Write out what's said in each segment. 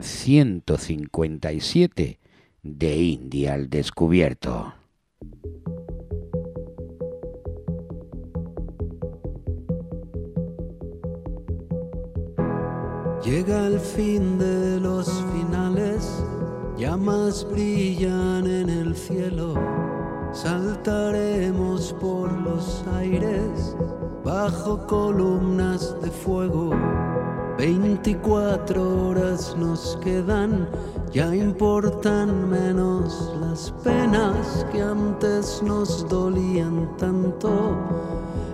157 de India al Descubierto. Llega el fin de los finales, llamas brillan en el cielo, saltaremos por los aires bajo columnas de fuego. 24 horas nos quedan, ya importan menos las penas que antes nos dolían tanto.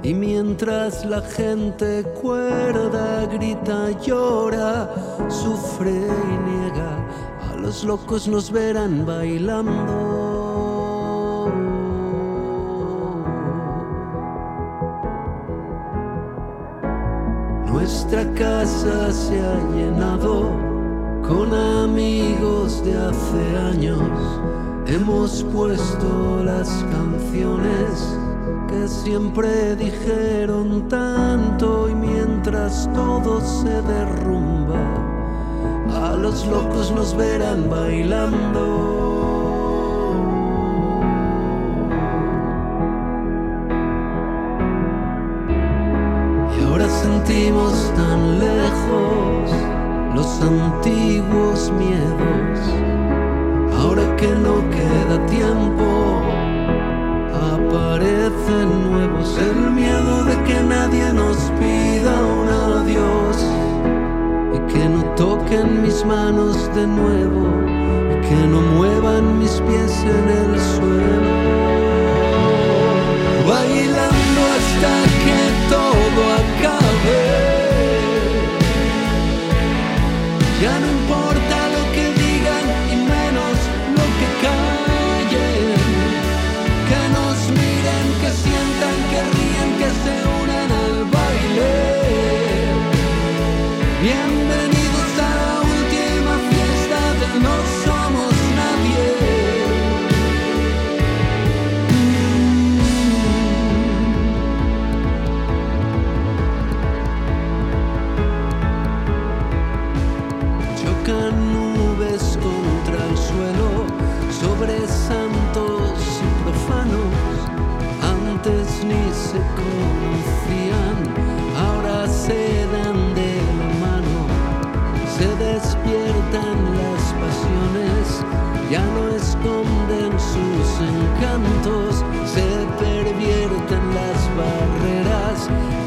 Y mientras la gente cuerda, grita, llora, sufre y niega, a los locos nos verán bailando. Nuestra casa se ha llenado con amigos de hace años. Hemos puesto las canciones que siempre dijeron tanto y mientras todo se derrumba, a los locos nos verán bailando. Sentimos tan lejos los antiguos miedos, ahora que no queda tiempo aparecen nuevos. El miedo de que nadie nos pida un adiós. Y que no toquen mis manos de nuevo. Y que no muevan mis pies en el suelo. Bailando hasta que todo acabe se conocían, ahora se dan de la mano. Se despiertan las pasiones, ya no esconden sus encantos. Se pervierten las barreras,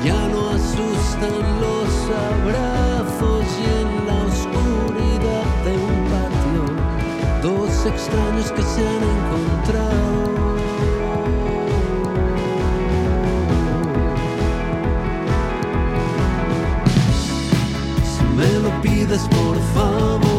ya no asustan los abrazos y en la oscuridad de un patio dos extraños que se han encontrado. Por favor,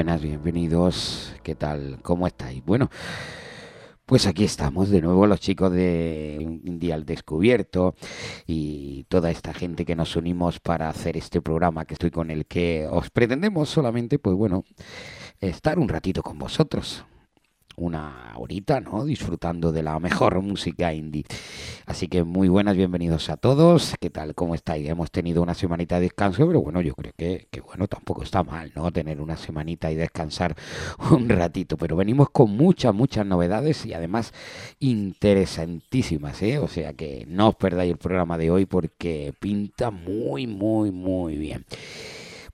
buenas, bienvenidos. ¿Qué tal? ¿Cómo estáis? Bueno, pues aquí estamos de nuevo los chicos de India al Descubierto y toda esta gente que nos unimos para hacer este programa que estoy con el que os pretendemos solamente, pues bueno, estar un ratito con vosotros una horita, ¿no? Disfrutando de la mejor música indie. Así que muy buenas, bienvenidos a todos. ¿Qué tal? ¿Cómo estáis? Hemos tenido una semanita de descanso, pero bueno, yo creo que, que bueno, tampoco está mal, ¿no? Tener una semanita y descansar un ratito. Pero venimos con muchas, muchas novedades y además interesantísimas, ¿eh? O sea que no os perdáis el programa de hoy porque pinta muy, muy, muy bien.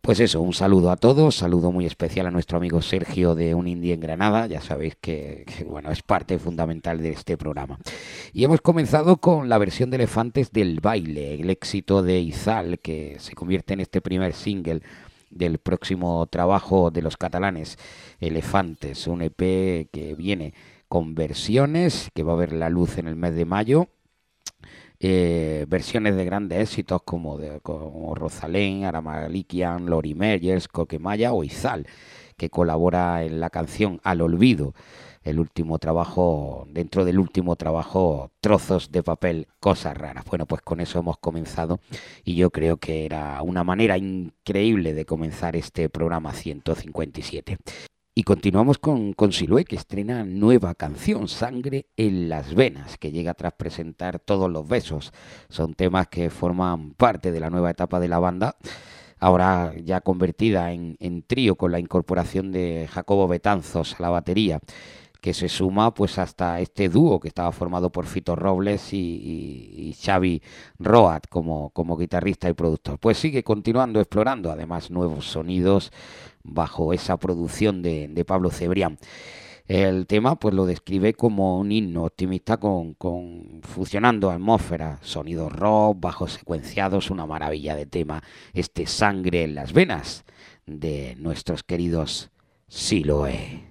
Pues eso, un saludo a todos, saludo muy especial a nuestro amigo Sergio de Un Indie en Granada, ya sabéis que, bueno, es parte fundamental de este programa. Y hemos comenzado con la versión de Elefantes del baile, el éxito de Izal, que se convierte en este primer single del próximo trabajo de los catalanes, Elefantes, un EP que viene con versiones, que va a ver la luz en el mes de mayo eh, versiones de grandes éxitos como, de, como Rosalén, Aramalikian, Lori Meyers, Coquemaya o Izal, que colabora en la canción Al Olvido, el último trabajo, dentro del último trabajo, Trozos de papel, cosas raras. Bueno, pues con eso hemos comenzado y yo creo que era una manera increíble de comenzar este programa 157. Y continuamos con, con Silué, que estrena nueva canción, Sangre en las Venas, que llega tras presentar Todos los Besos. Son temas que forman parte de la nueva etapa de la banda, ahora ya convertida en, en trío con la incorporación de Jacobo Betanzos a la batería que se suma pues hasta este dúo que estaba formado por Fito Robles y, Xavi Roat como, como guitarrista y productor. Pues sigue continuando explorando además nuevos sonidos bajo esa producción de, de Pablo Cebrián. El tema pues lo describe como un himno optimista con, con fusionando atmósfera, sonidos rock, bajos secuenciados, una maravilla de tema, este sangre en las venas de nuestros queridos Siloé.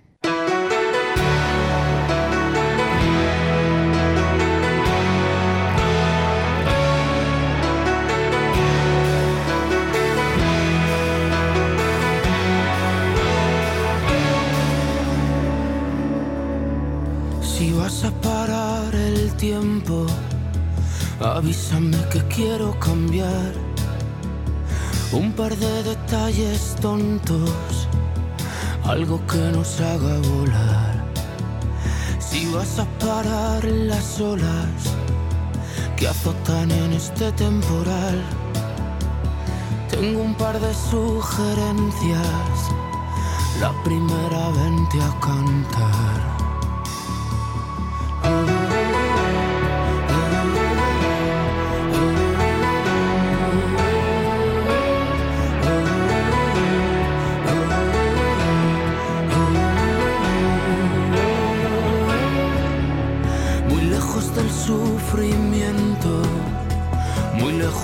Si vas a parar el tiempo, avísame que quiero cambiar un par de detalles tontos, algo que nos haga volar. Si vas a parar las olas que azotan en este temporal, tengo un par de sugerencias. La primera vente a cantar.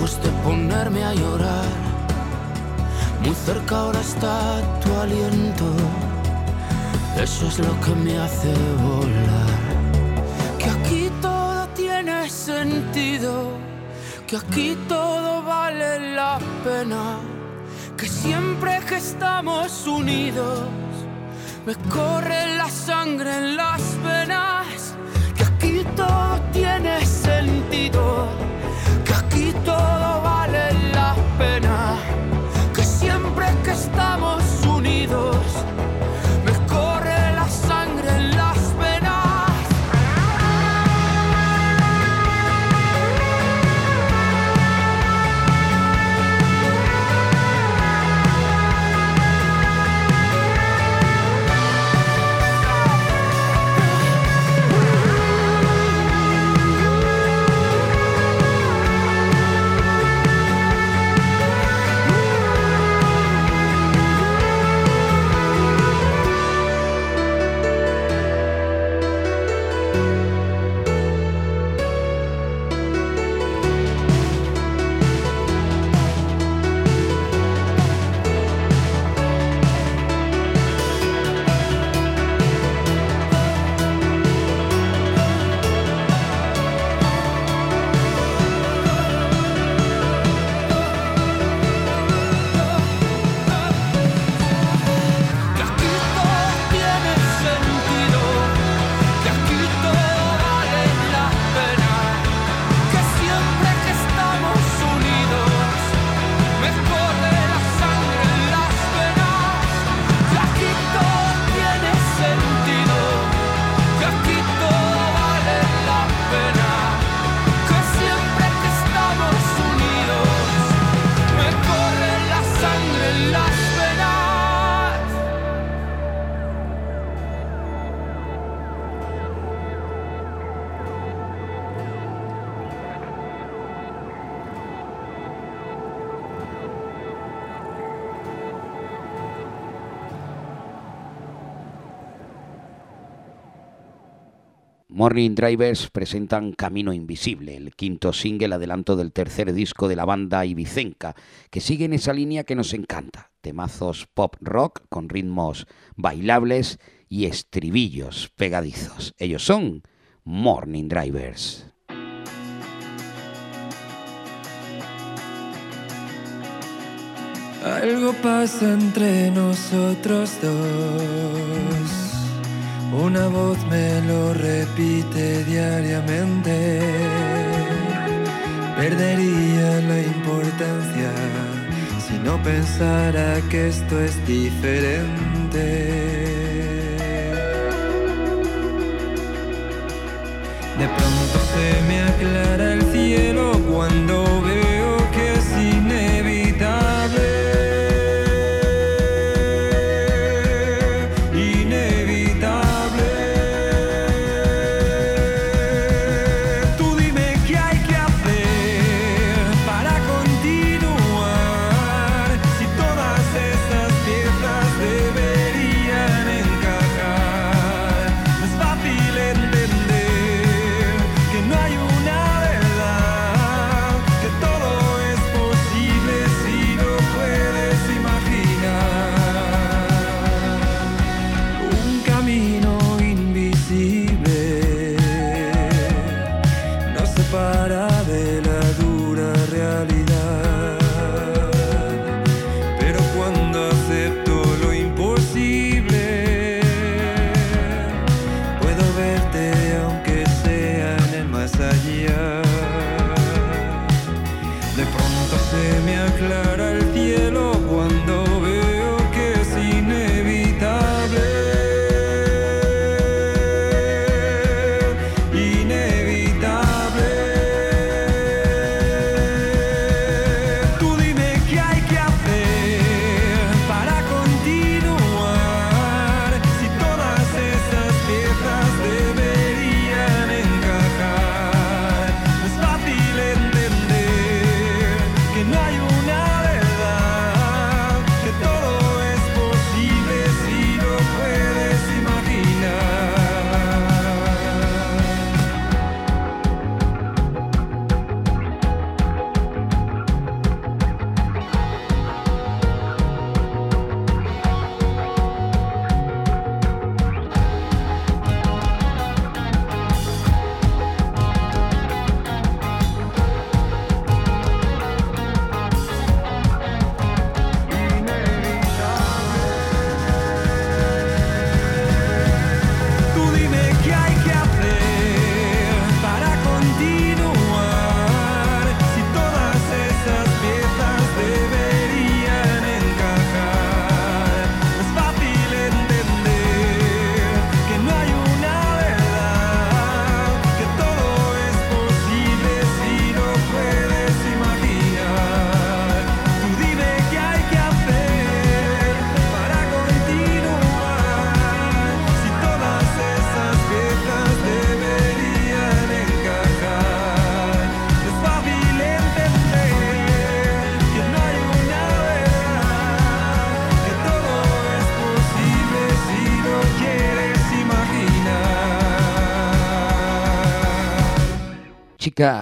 Lejos de ponerme a llorar. Muy cerca ahora está tu aliento, eso es lo que me hace volar. Que aquí todo tiene sentido, que aquí todo vale la pena, que siempre que estamos unidos me corre la sangre en las venas, que aquí todo tiene sentido, Morning Drivers presentan Camino Invisible, el quinto single adelanto del tercer disco de la banda Ibicenca, que sigue en esa línea que nos encanta, temazos pop rock con ritmos bailables y estribillos pegadizos. Ellos son Morning Drivers. Algo pasa entre nosotros dos una voz me lo repite diariamente. Perdería la importancia si no pensara que esto es diferente. De pronto se me aclara el cielo cuando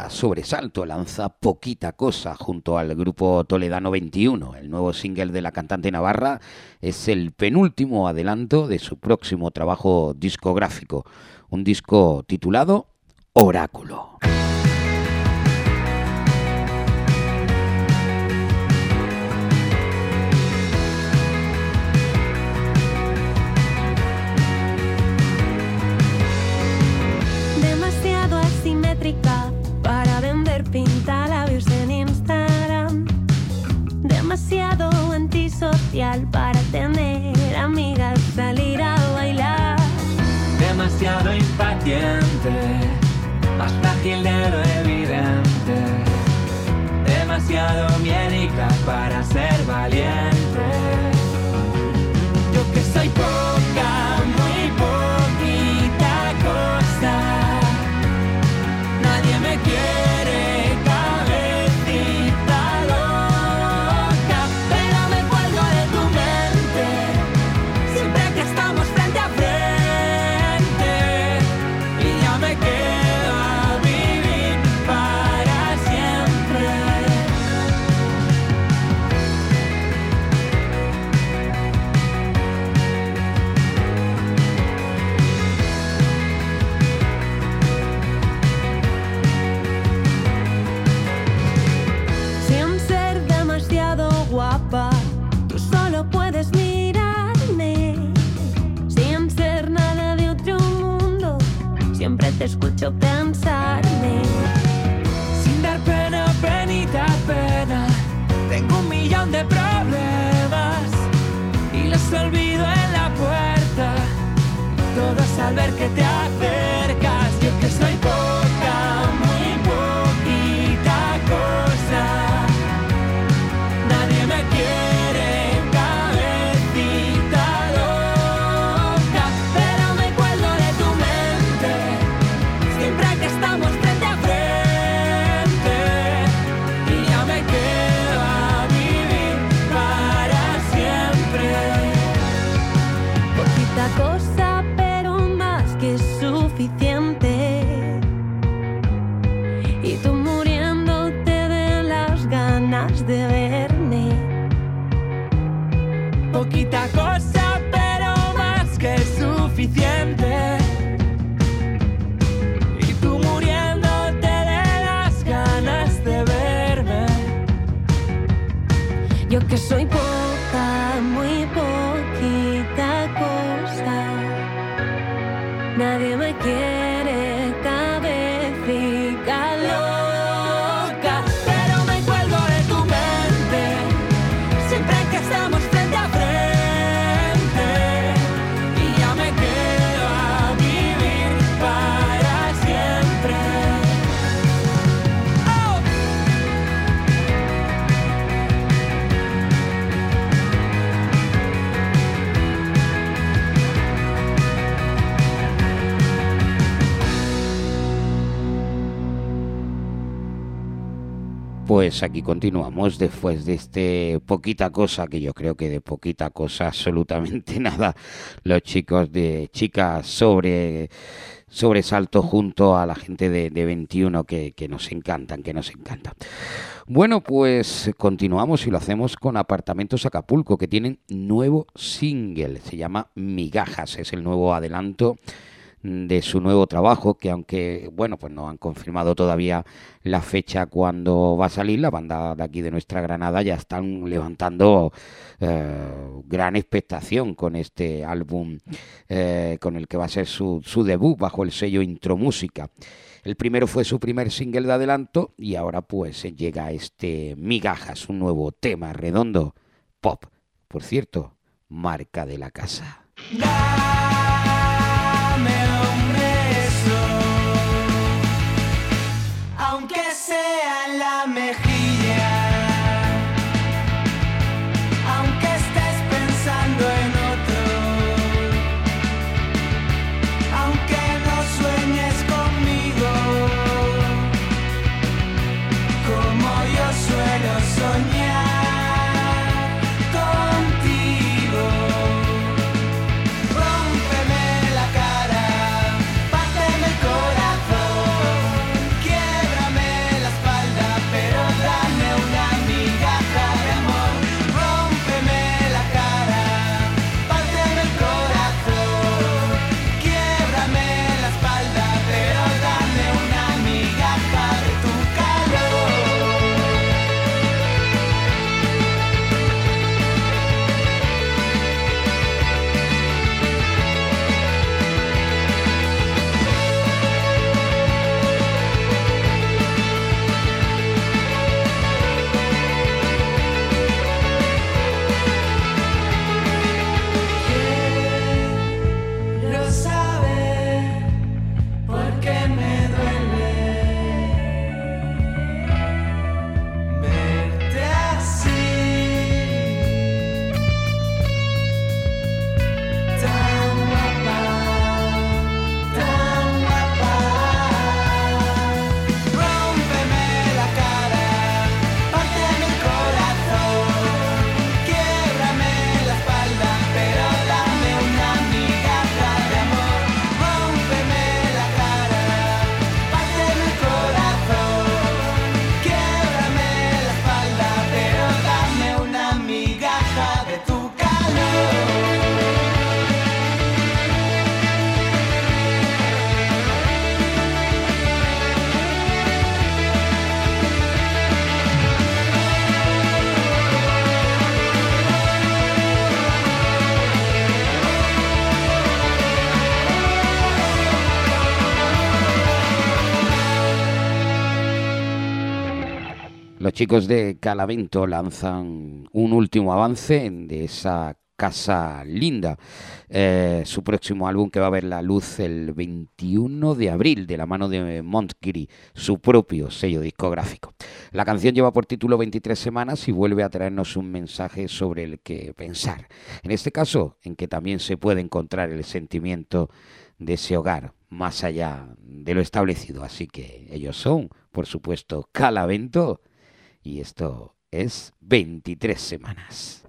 Sobresalto lanza Poquita Cosa junto al grupo Toledano 21. El nuevo single de la cantante navarra es el penúltimo adelanto de su próximo trabajo discográfico, un disco titulado Oráculo. Para tener amigas, salir a bailar. Demasiado impaciente, más frágil de lo evidente. Demasiado miedica para ser valiente. Hecho que soy Pues aquí continuamos después de este poquita cosa, que yo creo que de poquita cosa absolutamente nada, los chicos de chicas sobre sobresalto junto a la gente de, de 21 que, que nos encantan, que nos encantan. Bueno, pues continuamos y lo hacemos con Apartamentos Acapulco, que tienen nuevo single, se llama Migajas, es el nuevo adelanto de su nuevo trabajo, que aunque, bueno, pues no han confirmado todavía la fecha cuando va a salir, la banda de aquí de nuestra Granada ya están levantando eh, gran expectación con este álbum, eh, con el que va a ser su, su debut bajo el sello Intro Música. El primero fue su primer single de adelanto y ahora pues llega este Migajas, un nuevo tema redondo, pop, por cierto, marca de la casa. Los chicos de Calavento lanzan un último avance de esa Casa Linda, eh, su próximo álbum que va a ver la luz el 21 de abril de la mano de Montgiri, su propio sello discográfico. La canción lleva por título 23 semanas y vuelve a traernos un mensaje sobre el que pensar. En este caso, en que también se puede encontrar el sentimiento de ese hogar más allá de lo establecido. Así que ellos son, por supuesto, Calavento y esto es 23 semanas.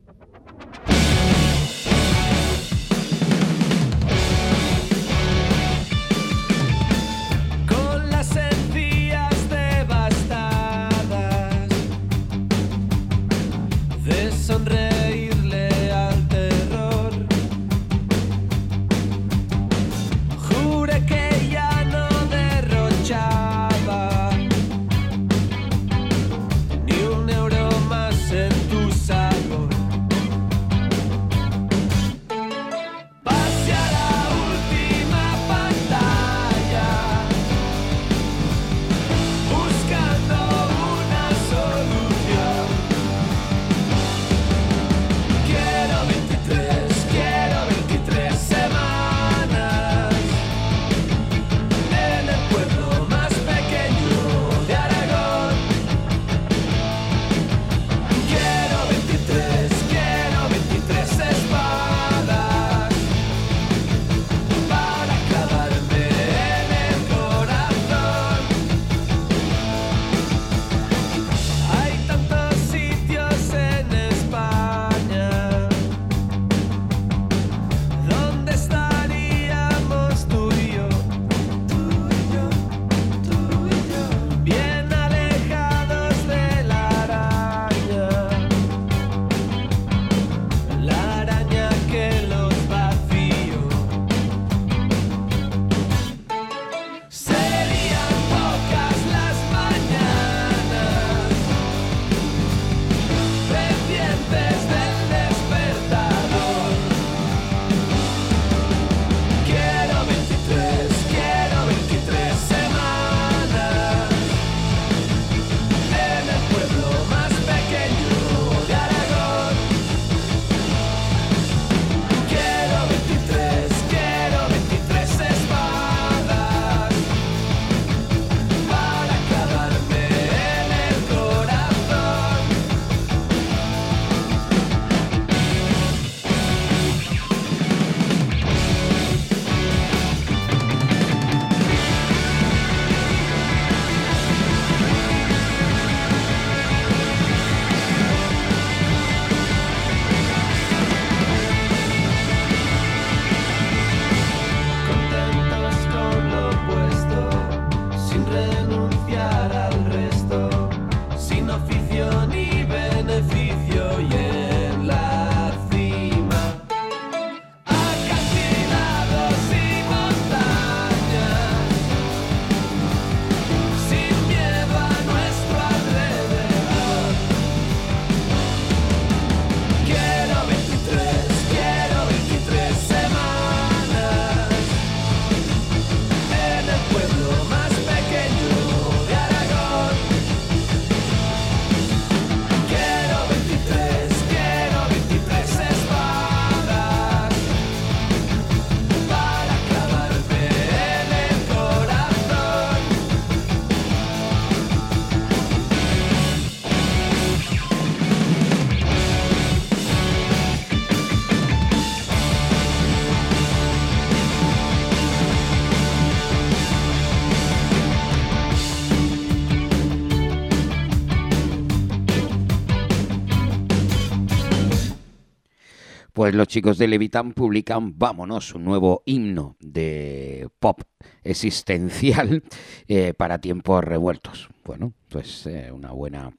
Pues los chicos de Levitan publican Vámonos, un nuevo himno de pop existencial eh, para tiempos revueltos. Bueno, pues eh, una buena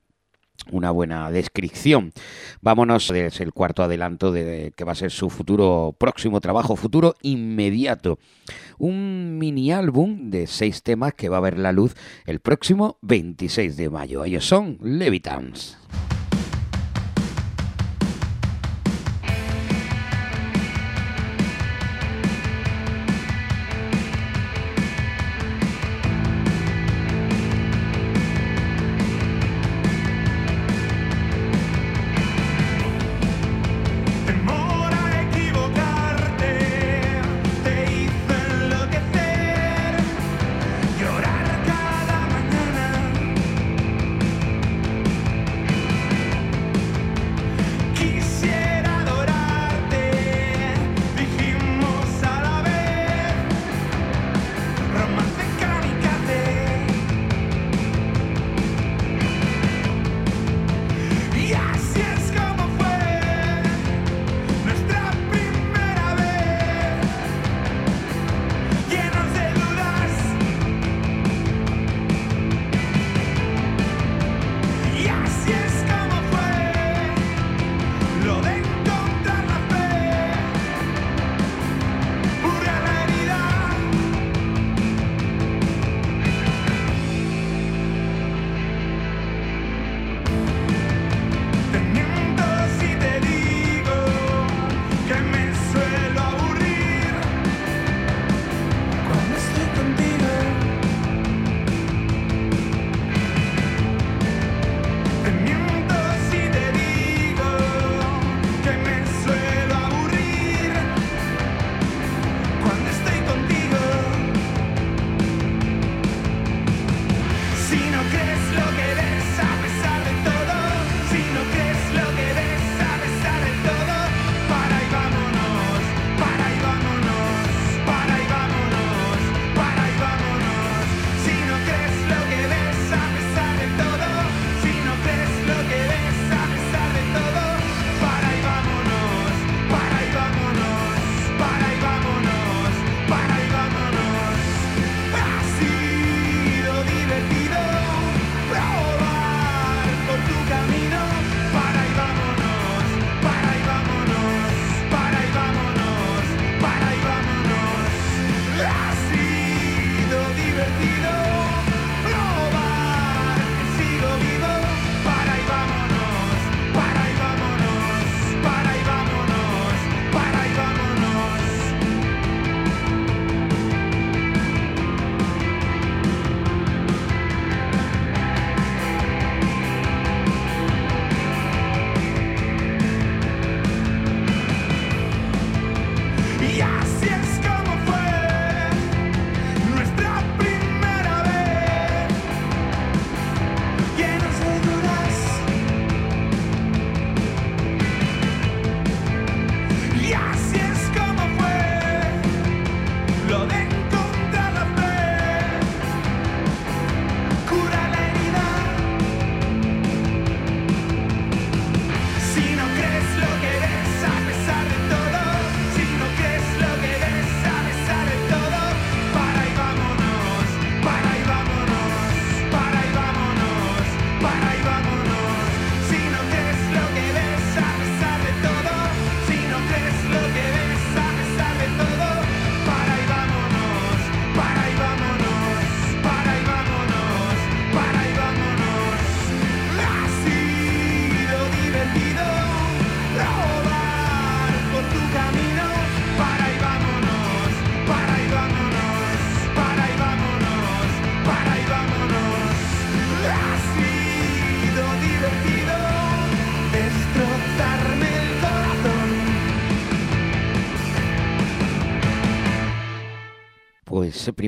una buena descripción. Vámonos, es el cuarto adelanto de que va a ser su futuro próximo trabajo, futuro inmediato. Un mini álbum de seis temas que va a ver la luz el próximo 26 de mayo. Ellos son Levitans.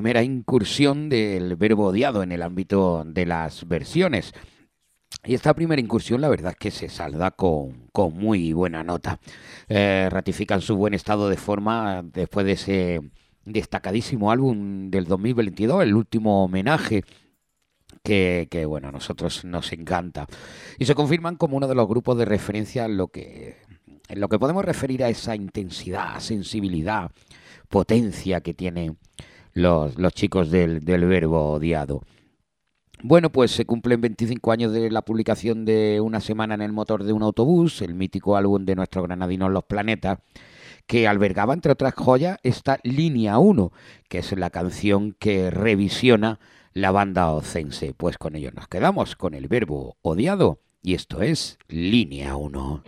Primera incursión del verbo odiado en el ámbito de las versiones. Y esta primera incursión, la verdad es que se salda con, muy buena nota. Eh, ratifican su buen estado de forma después de ese destacadísimo álbum del 2022, el último homenaje que, bueno, a nosotros nos encanta. Y se confirman como uno de los grupos de referencia en lo que, en lo que podemos referir a esa intensidad, sensibilidad, potencia que tiene los, chicos del, verbo odiado. Bueno, pues se cumplen 25 años de la publicación de Una semana en el motor de un autobús, el mítico álbum de nuestro granadino Los Planetas, que albergaba, entre otras joyas, esta Línea 1, que es la canción que revisiona la banda ocense. Pues con ello nos quedamos con el verbo odiado, y esto es Línea 1.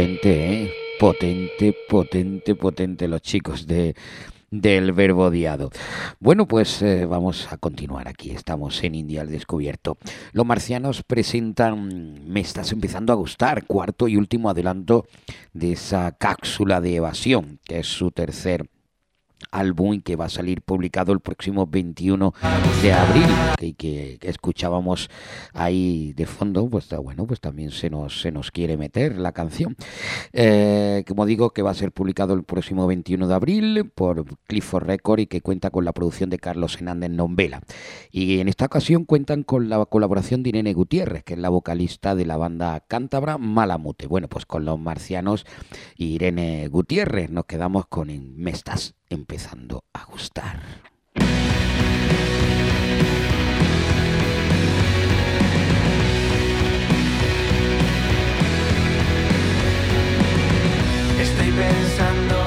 Potente, ¿eh? Potente, potente, potente los chicos de del verbo odiado. Bueno, pues eh, vamos a continuar aquí. Estamos en India al descubierto. Los marcianos presentan Me estás empezando a gustar, cuarto y último adelanto de esa cápsula de evasión, que es su tercer álbum que va a salir publicado el próximo 21 de abril y que, escuchábamos ahí de fondo pues bueno pues también se nos se nos quiere meter la canción. Eh, como digo que va a ser publicado el próximo 21 de abril por Clifford Record y que cuenta con la producción de Carlos Hernández Nombela. Y en esta ocasión cuentan con la colaboración de Irene Gutiérrez que es la vocalista de la banda cántabra Malamute. Bueno pues con los marcianos y Irene Gutiérrez nos quedamos con Mestas empezando a gustar. Estoy pensando,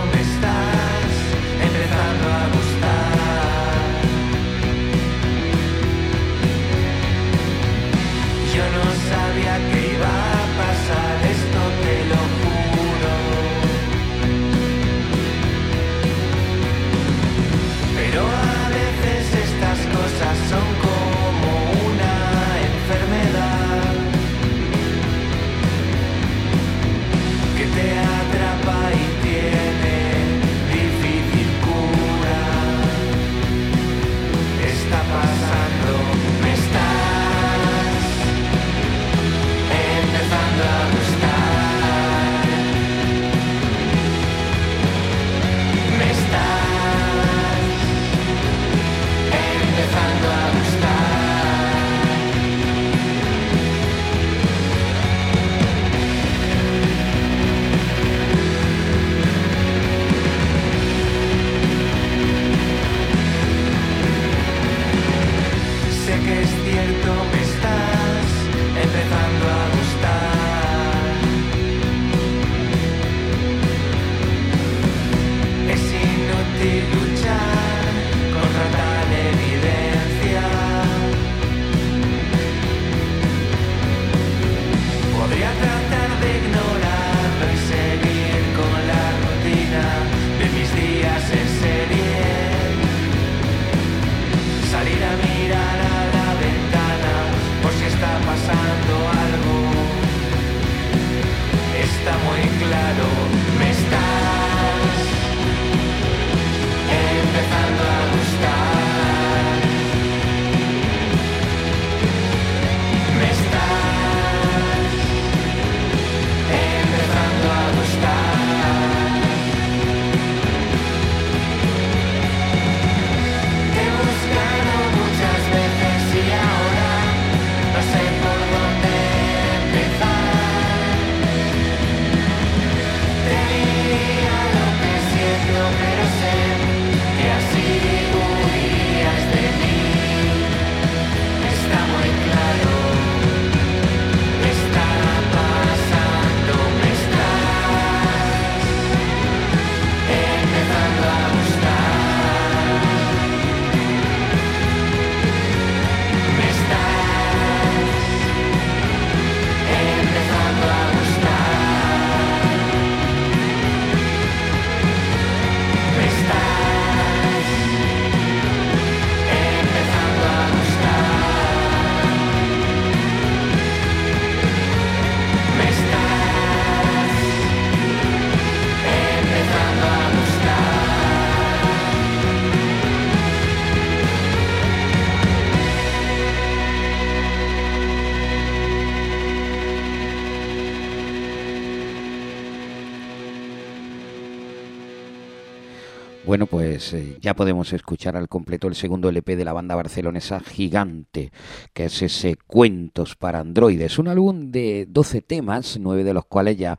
Bueno, pues eh, ya podemos escuchar al completo el segundo LP de la banda barcelonesa Gigante, que es ese Cuentos para Androides, un álbum de 12 temas, nueve de los cuales ya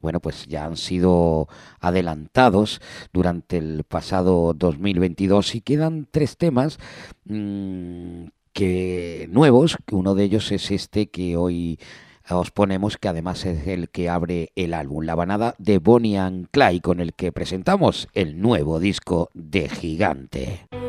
bueno, pues ya han sido adelantados durante el pasado 2022 y quedan tres temas mm, que nuevos, uno de ellos es este que hoy os ponemos, que además es el que abre el álbum, la banada de Bonnie and con el que presentamos el nuevo disco de Gigante.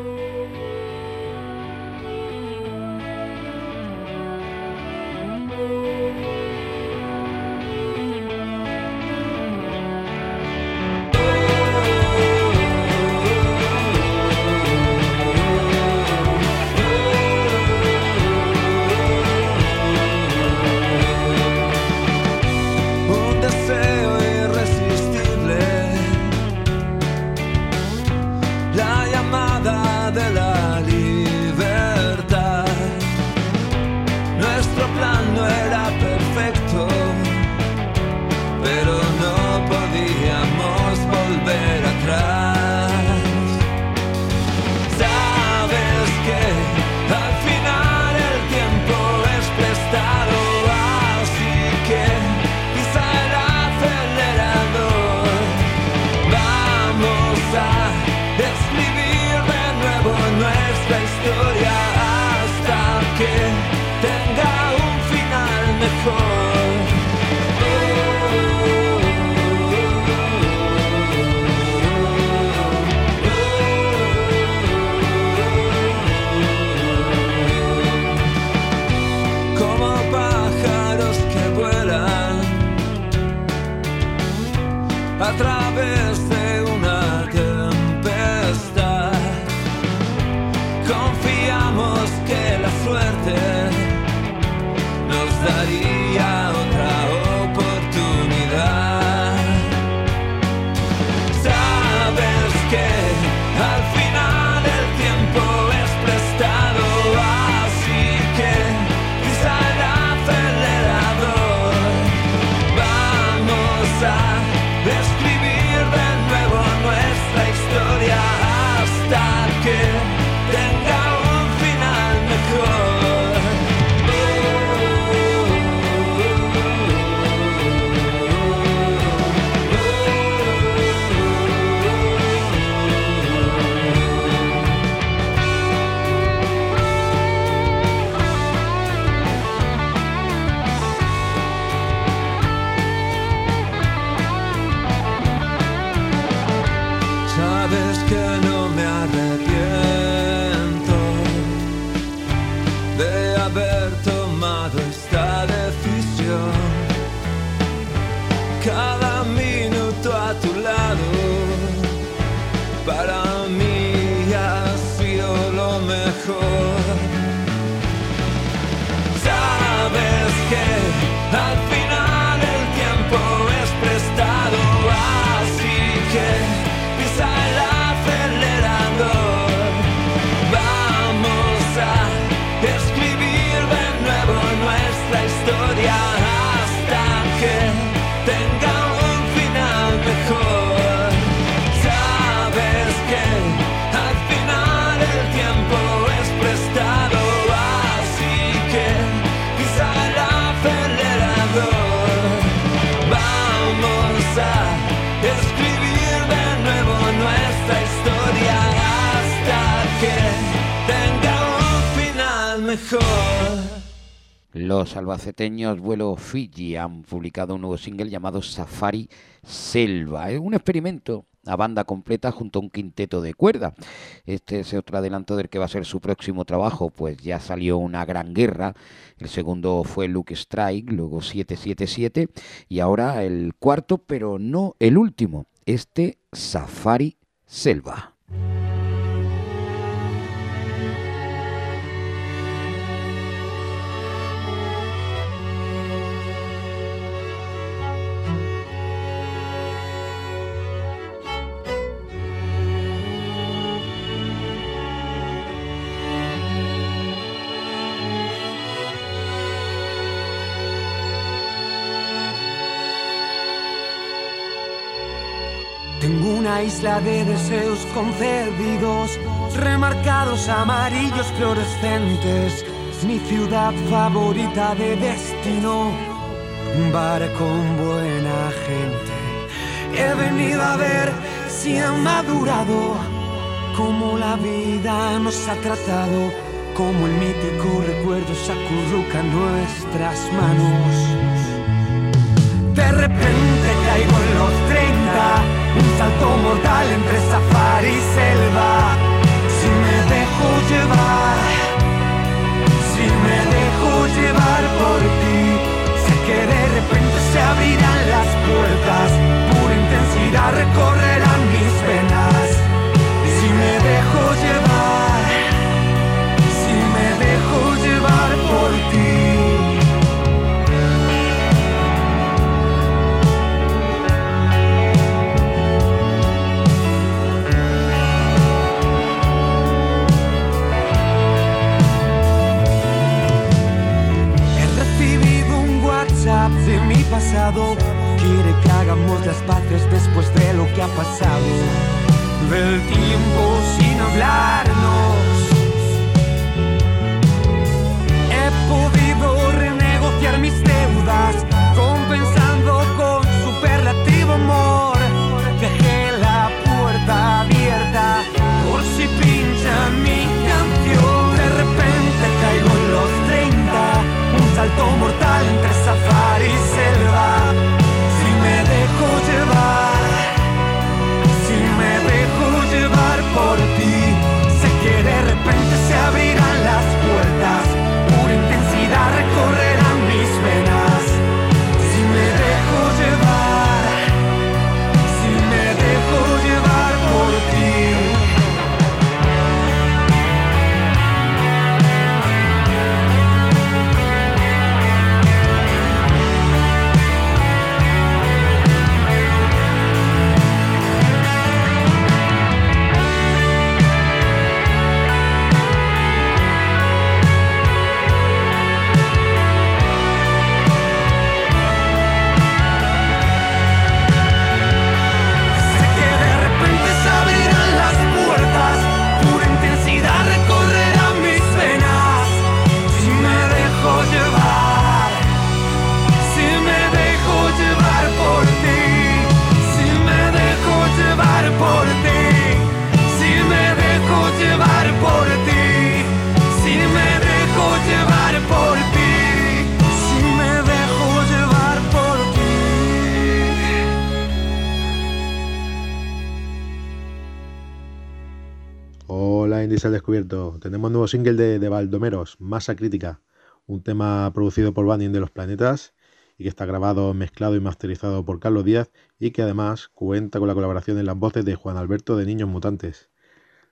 Los albaceteños Vuelo Fiji han publicado un nuevo single llamado Safari Selva. Es un experimento a banda completa junto a un quinteto de cuerda. Este es otro adelanto del que va a ser su próximo trabajo, pues ya salió una gran guerra. El segundo fue Luke Strike, luego 777 y ahora el cuarto, pero no el último, este Safari Selva. Una isla de deseos concedidos, remarcados amarillos fluorescentes. Mi ciudad favorita de destino, un bar con buena gente. He venido a ver si han madurado, cómo la vida nos ha tratado, cómo el mítico recuerdo se acurruca en nuestras manos. De repente caigo en los 30, un salto mortal entre safari y selva. Si me dejo llevar, si me dejo llevar por ti, sé que de repente se abrirán las puertas, pura intensidad recorrerán mis venas. Quiere que hagamos las paces después de lo que ha pasado. Del tiempo sin hablarnos. He podido renegociar mis deudas, compensando con superlativo amor. Dejé la puerta abierta por si pinchan mi canción. De repente caigo en los 30, un salto mortal entre esa Tenemos nuevo single de, de Baldomeros, Masa Crítica, un tema producido por Banning de los Planetas y que está grabado, mezclado y masterizado por Carlos Díaz y que además cuenta con la colaboración en las voces de Juan Alberto de Niños Mutantes.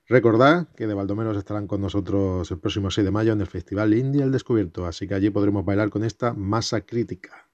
Recordad que de Baldomeros estarán con nosotros el próximo 6 de mayo en el Festival Indie al Descubierto, así que allí podremos bailar con esta masa crítica.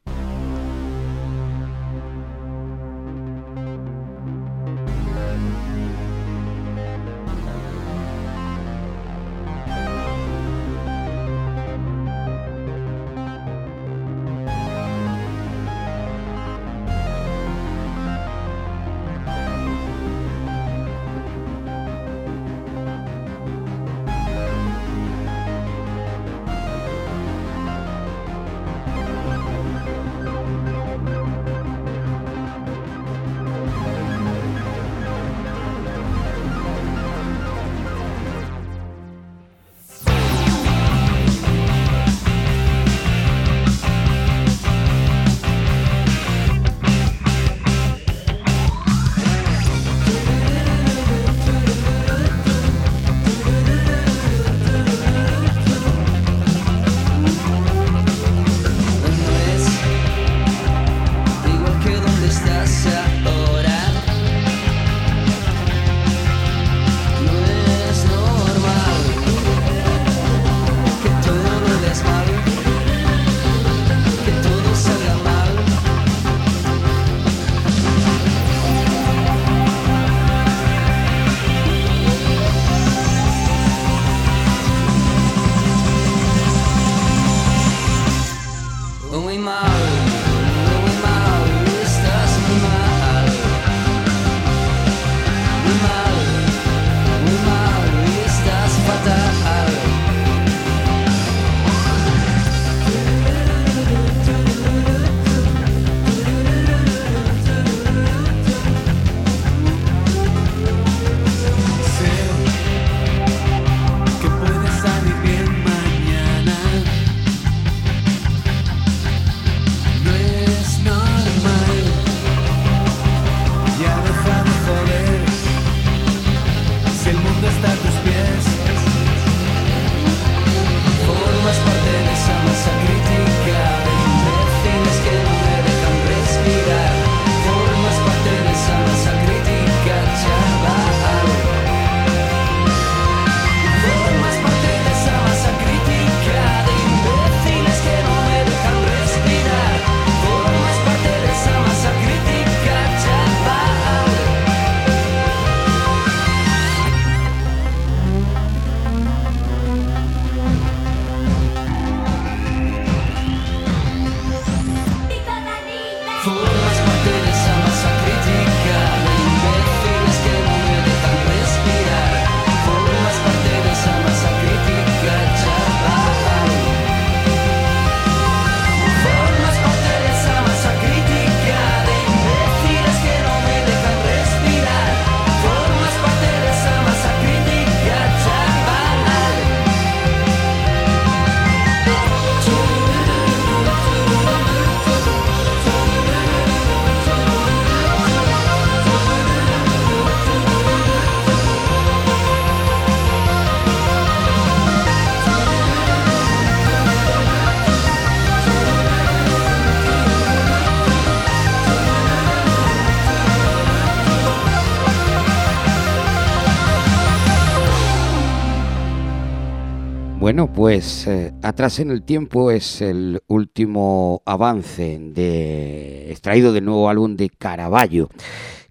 Bueno, pues eh, Atrás en el tiempo es el último avance de extraído del nuevo álbum de Caravaggio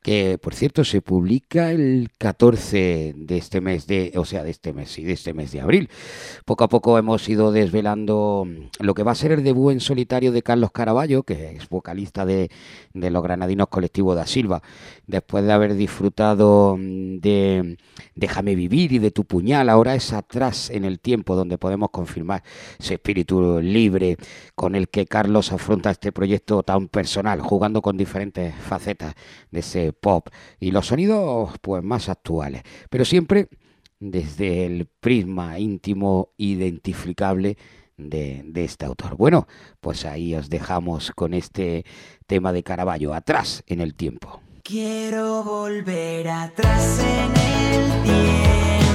que por cierto se publica el 14 de este mes de, o sea, de este mes y de este mes de abril. Poco a poco hemos ido desvelando lo que va a ser el debut en solitario de Carlos Caraballo, que es vocalista de, de los granadinos colectivos da Silva, después de haber disfrutado de Déjame vivir y de tu puñal, ahora es atrás en el tiempo donde podemos confirmar ese espíritu libre con el que Carlos afronta este proyecto tan personal, jugando con diferentes facetas de ese pop y los sonidos pues más actuales, pero siempre desde el prisma íntimo identificable de, de, este autor. Bueno, pues ahí os dejamos con este tema de Caravaggio, atrás en el tiempo. Quiero volver atrás en el tiempo.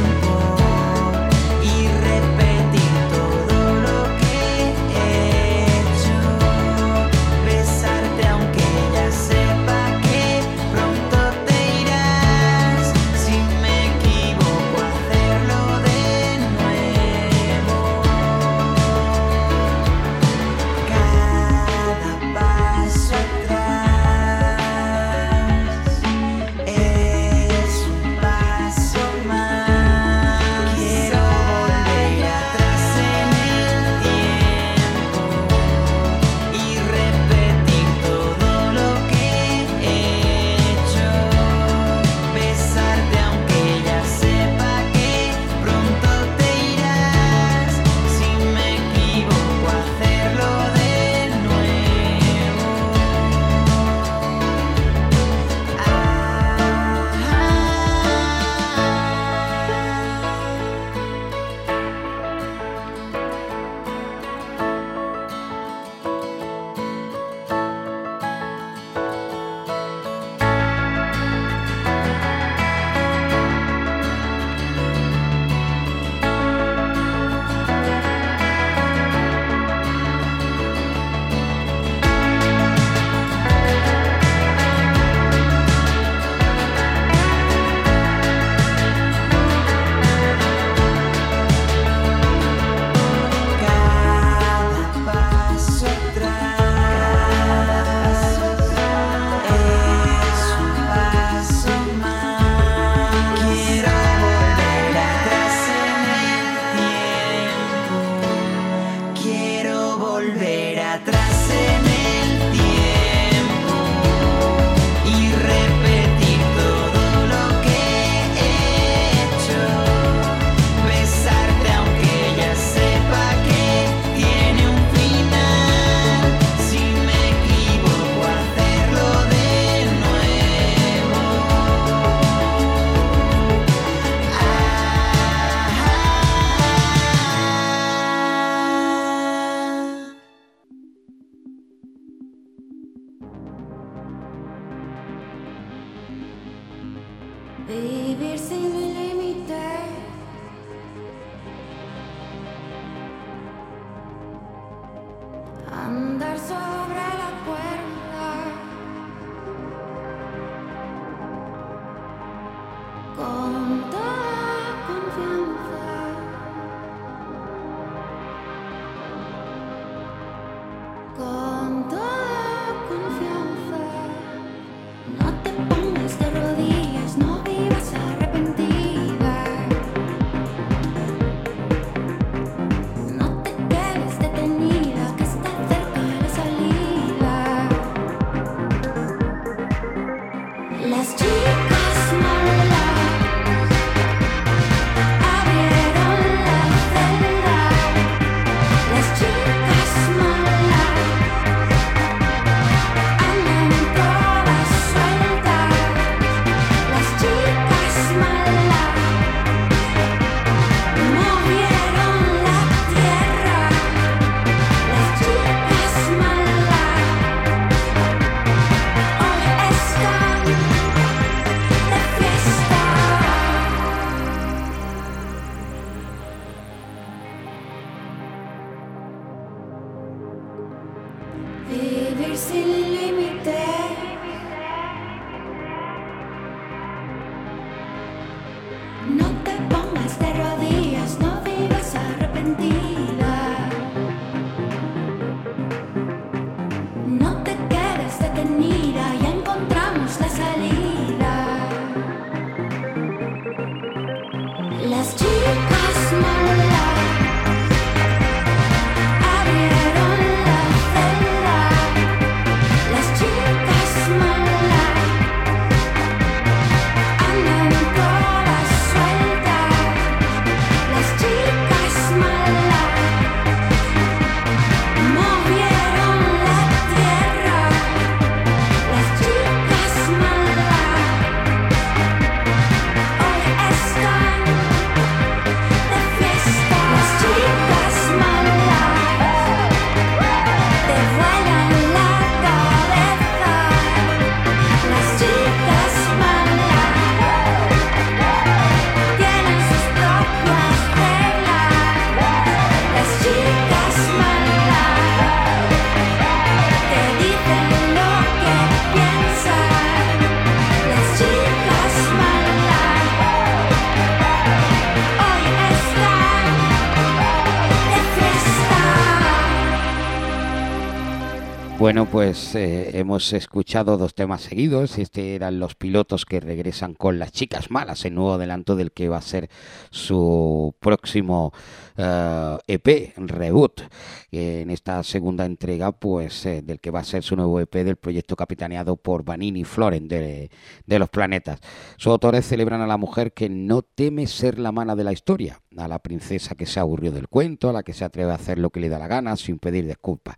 Pues eh, hemos escuchado dos temas seguidos. Este eran los pilotos que regresan con las chicas malas, el nuevo adelanto del que va a ser su próximo eh, EP, Reboot. en esta segunda entrega, pues eh, del que va a ser su nuevo EP del proyecto capitaneado por Vanini Floren de, de Los Planetas. Sus autores celebran a la mujer que no teme ser la mana de la historia, a la princesa que se aburrió del cuento, a la que se atreve a hacer lo que le da la gana sin pedir disculpas.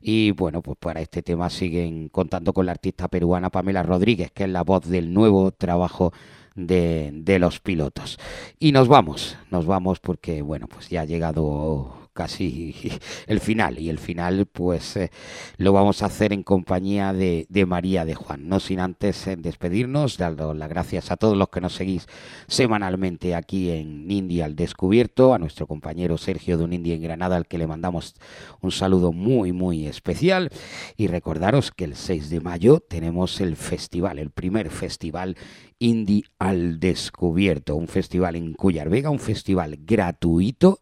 Y bueno, pues para este tema siguen contando con la artista peruana Pamela Rodríguez, que es la voz del nuevo trabajo de, de los pilotos. Y nos vamos, nos vamos porque, bueno, pues ya ha llegado casi el final y el final pues eh, lo vamos a hacer en compañía de, de María de Juan no sin antes eh, despedirnos dando las gracias a todos los que nos seguís semanalmente aquí en India al descubierto a nuestro compañero Sergio de un India en Granada al que le mandamos un saludo muy muy especial y recordaros que el 6 de mayo tenemos el festival el primer festival Indie al Descubierto, un festival en Cuyar Vega, un festival gratuito.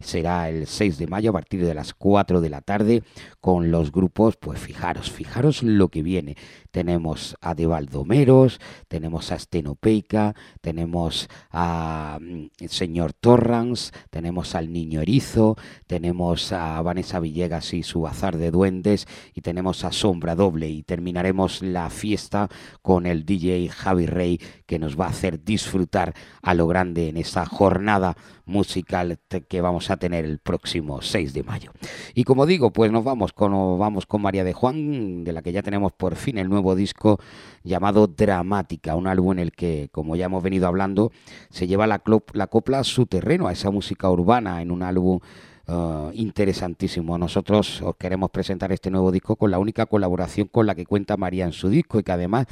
Será el 6 de mayo a partir de las 4 de la tarde con los grupos, pues fijaros, fijaros lo que viene. Tenemos a De Valdomeros, tenemos a Estenopeica, tenemos a mm, señor Torrance, tenemos al Niño Erizo, tenemos a Vanessa Villegas y su bazar de duendes y tenemos a Sombra Doble y terminaremos la fiesta con el DJ Javi Rey que nos va a hacer disfrutar a lo grande en esa jornada musical que vamos a tener el próximo 6 de mayo. Y como digo, pues nos vamos con, vamos con María de Juan, de la que ya tenemos por fin el nuevo disco llamado Dramática, un álbum en el que, como ya hemos venido hablando, se lleva la, la copla a su terreno, a esa música urbana, en un álbum eh, interesantísimo. Nosotros os queremos presentar este nuevo disco con la única colaboración con la que cuenta María en su disco y que además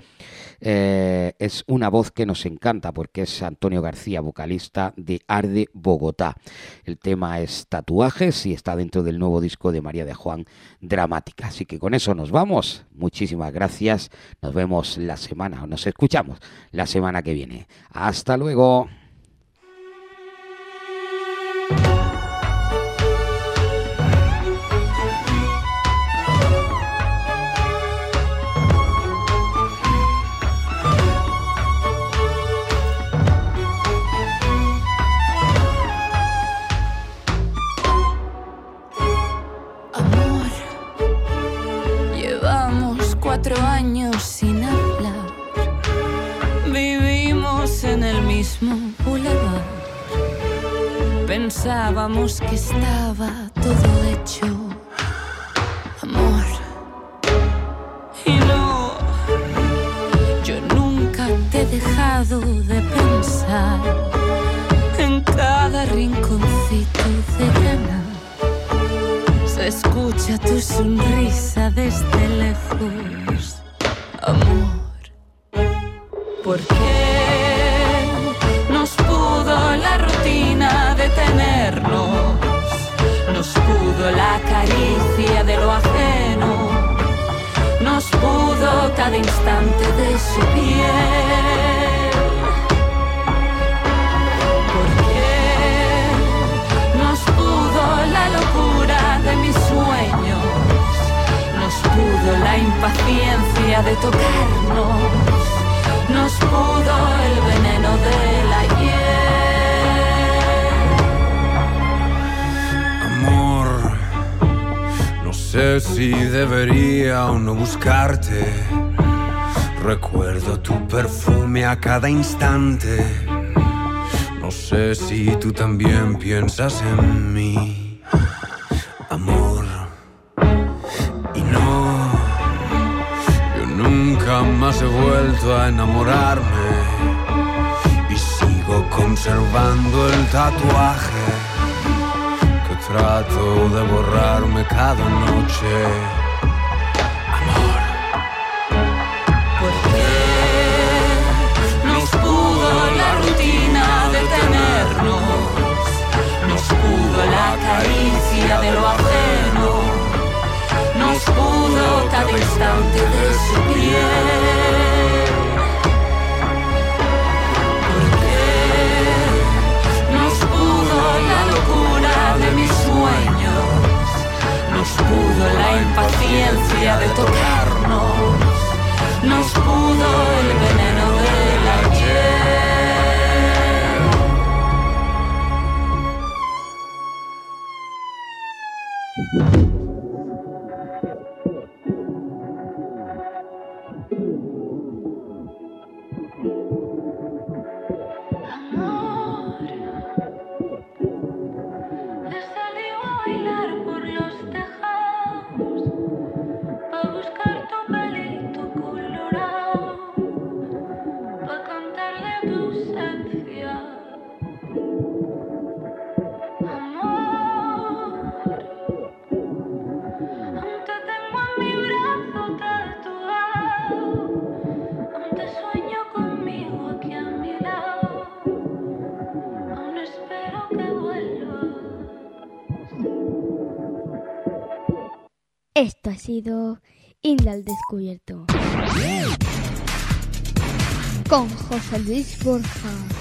eh, es una voz que nos encanta porque es Antonio García, vocalista de Arde Bogotá. El tema es tatuajes y está dentro del nuevo disco de María de Juan, Dramática. Así que con eso nos vamos. Muchísimas gracias. Nos vemos la semana, o nos escuchamos la semana que viene. Hasta luego. Pensábamos que estaba todo hecho. Amor. Y no, yo nunca te he dejado de pensar en cada rinconcito de gana. Se escucha tu sonrisa desde lejos, amor. Cada instante de su piel. ¿Por qué nos pudo la locura de mis sueños? Nos pudo la impaciencia de tocarnos. Nos pudo el veneno del ayer. Amor, no sé si debería o no buscarte. Recuerdo tu perfume a cada instante. No sé si tú también piensas en mí, amor. Y no, yo nunca más he vuelto a enamorarme. Y sigo conservando el tatuaje que trato de borrarme cada noche. Caricia de lo ajeno. Nos pudo cada instante de su piel. ¿Por qué nos pudo la locura de mis sueños? Nos pudo la impaciencia de tocarnos. Nos pudo el veneno Esto ha sido Inda al Descubierto. Con José Luis Borja.